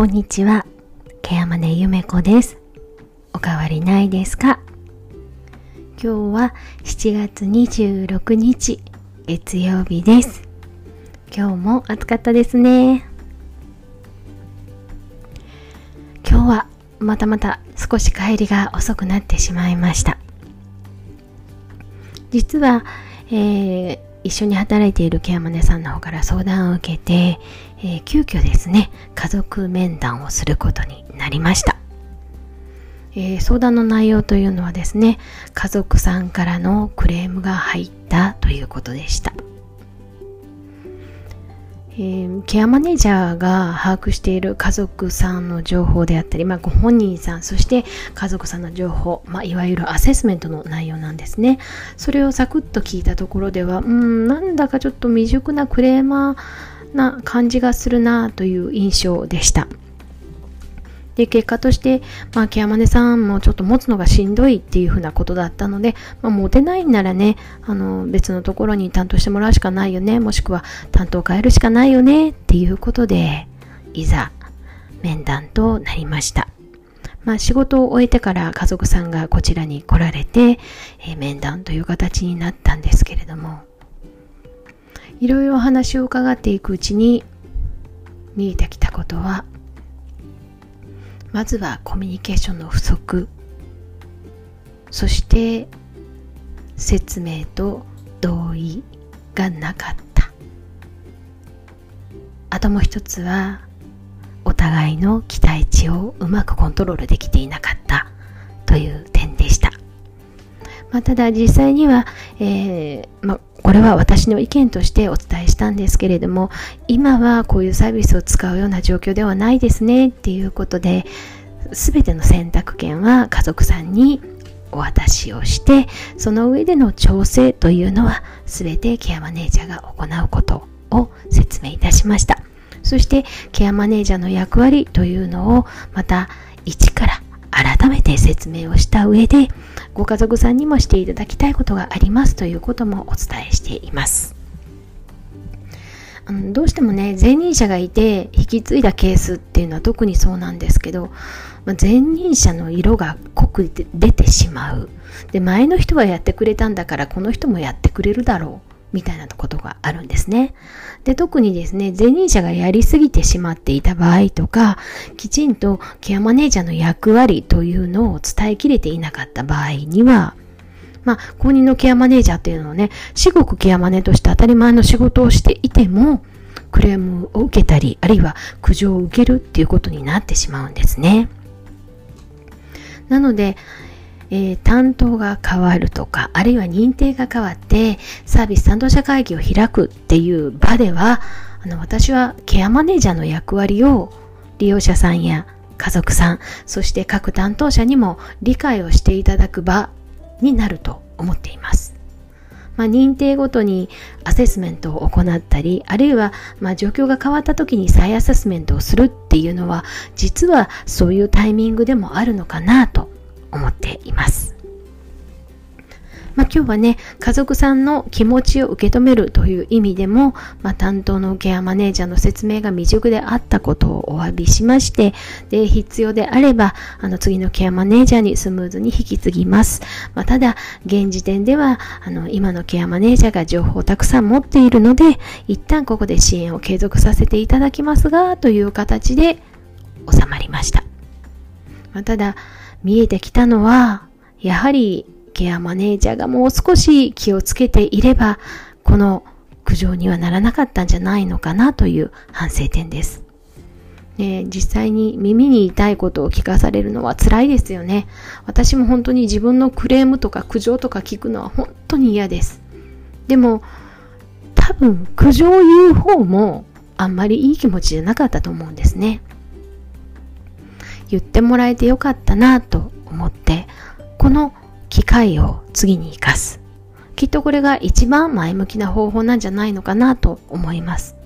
こんにちは。ケアマネゆめこです。おかわりないですか？今日は7月26日月曜日です。今日も暑かったですね。今日はまたまた少し帰りが遅くなってしまいました。実は、えー一緒に働いているケアマネさんの方から相談を受けて、えー、急遽ですね家族面談をすることになりました、えー、相談の内容というのはですね家族さんからのクレームが入ったということでした。えー、ケアマネージャーが把握している家族さんの情報であったり、まあ、ご本人さんそして家族さんの情報、まあ、いわゆるアセスメントの内容なんですね。それをサクッと聞いたところではうんなんだかちょっと未熟なクレーマーな感じがするなという印象でした。で、結果として、まあ、ケアマネさんもちょっと持つのがしんどいっていうふうなことだったので、まあ、持てないんならね、あの、別のところに担当してもらうしかないよね、もしくは担当変えるしかないよね、っていうことで、いざ、面談となりました。まあ、仕事を終えてから家族さんがこちらに来られて、えー、面談という形になったんですけれども、いろいろ話を伺っていくうちに見えてきたことは、まずはコミュニケーションの不足。そして説明と同意がなかった。あともう一つはお互いの期待値をうまくコントロールできていなかった。という点でした、まあ、ただ実際には、えーまあ、これは私の意見としてお伝えしたんですけれども今はこういうサービスを使うような状況ではないですねっていうことで全ての選択権は家族さんにお渡しをしてその上での調整というのは全てケアマネージャーが行うことを説明いたしました。そしてケアマネージャーの役割というのをまた一から改めて説明をした上でご家族さんにもしていただきたいことがありますということもお伝えしています。あのどうしてもね前任者がいて引き継いだケースっていうのは特にそうなんですけど、まあ、前任者の色が濃く出てしまう。で前の人はやってくれたんだからこの人もやってくれるだろう。みたいなことがあるんですね。で、特にですね、前任者がやりすぎてしまっていた場合とか、きちんとケアマネージャーの役割というのを伝えきれていなかった場合には、まあ、公認のケアマネージャーっていうのをね、至極ケアマネとして当たり前の仕事をしていても、クレームを受けたり、あるいは苦情を受けるっていうことになってしまうんですね。なので、えー、担当が変わるとか、あるいは認定が変わって、サービス担当者会議を開くっていう場では、あの、私はケアマネージャーの役割を利用者さんや家族さん、そして各担当者にも理解をしていただく場になると思っています。まあ、認定ごとにアセスメントを行ったり、あるいはま状況が変わった時に再アセスメントをするっていうのは、実はそういうタイミングでもあるのかなと思っています。まあ、今日はね、家族さんの気持ちを受け止めるという意味でも、まあ、担当のケアマネージャーの説明が未熟であったことをお詫びしまして、で、必要であれば、あの、次のケアマネージャーにスムーズに引き継ぎます。まあ、ただ、現時点では、あの、今のケアマネージャーが情報をたくさん持っているので、一旦ここで支援を継続させていただきますが、という形で収まりました。ま、ただ、見えてきたのは、やはりケアマネージャーがもう少し気をつけていれば、この苦情にはならなかったんじゃないのかなという反省点です。ね、実際に耳に痛いことを聞かされるのは辛いですよね。私も本当に自分のクレームとか苦情とか聞くのは本当に嫌です。でも、多分苦情を言う方もあんまりいい気持ちじゃなかったと思うんですね。言ってもらえてよかったなと思って、この機会を次に活かす。きっとこれが一番前向きな方法なんじゃないのかなと思います。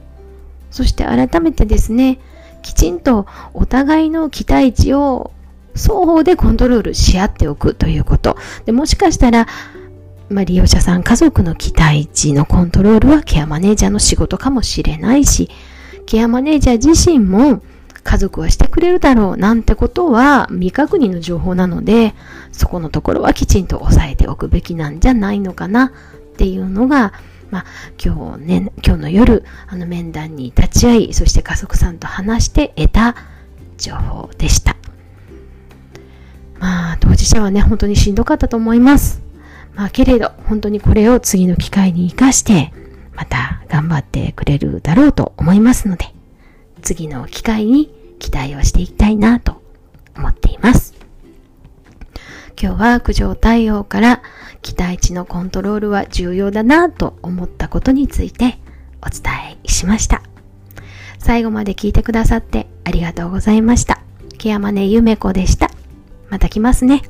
そして改めてですね、きちんとお互いの期待値を双方でコントロールし合っておくということ。でもしかしたら、まあ、利用者さん家族の期待値のコントロールはケアマネージャーの仕事かもしれないし、ケアマネージャー自身も家族はしてくれるだろうなんてことは未確認の情報なので、そこのところはきちんと押さえておくべきなんじゃないのかなっていうのが、まあ、今日ね、今日の夜、あの面談に立ち会い、そして家族さんと話して得た情報でした。まあ、当事者はね、本当にしんどかったと思います。まあ、けれど、本当にこれを次の機会に活かして、また頑張ってくれるだろうと思いますので、次の機会に期待をしていきたいなと思っています。今日は苦情対応から期待値のコントロールは重要だなと思ったことについてお伝えしました。最後まで聞いてくださってありがとうございました。ケアマネゆめこでした。また来ますね。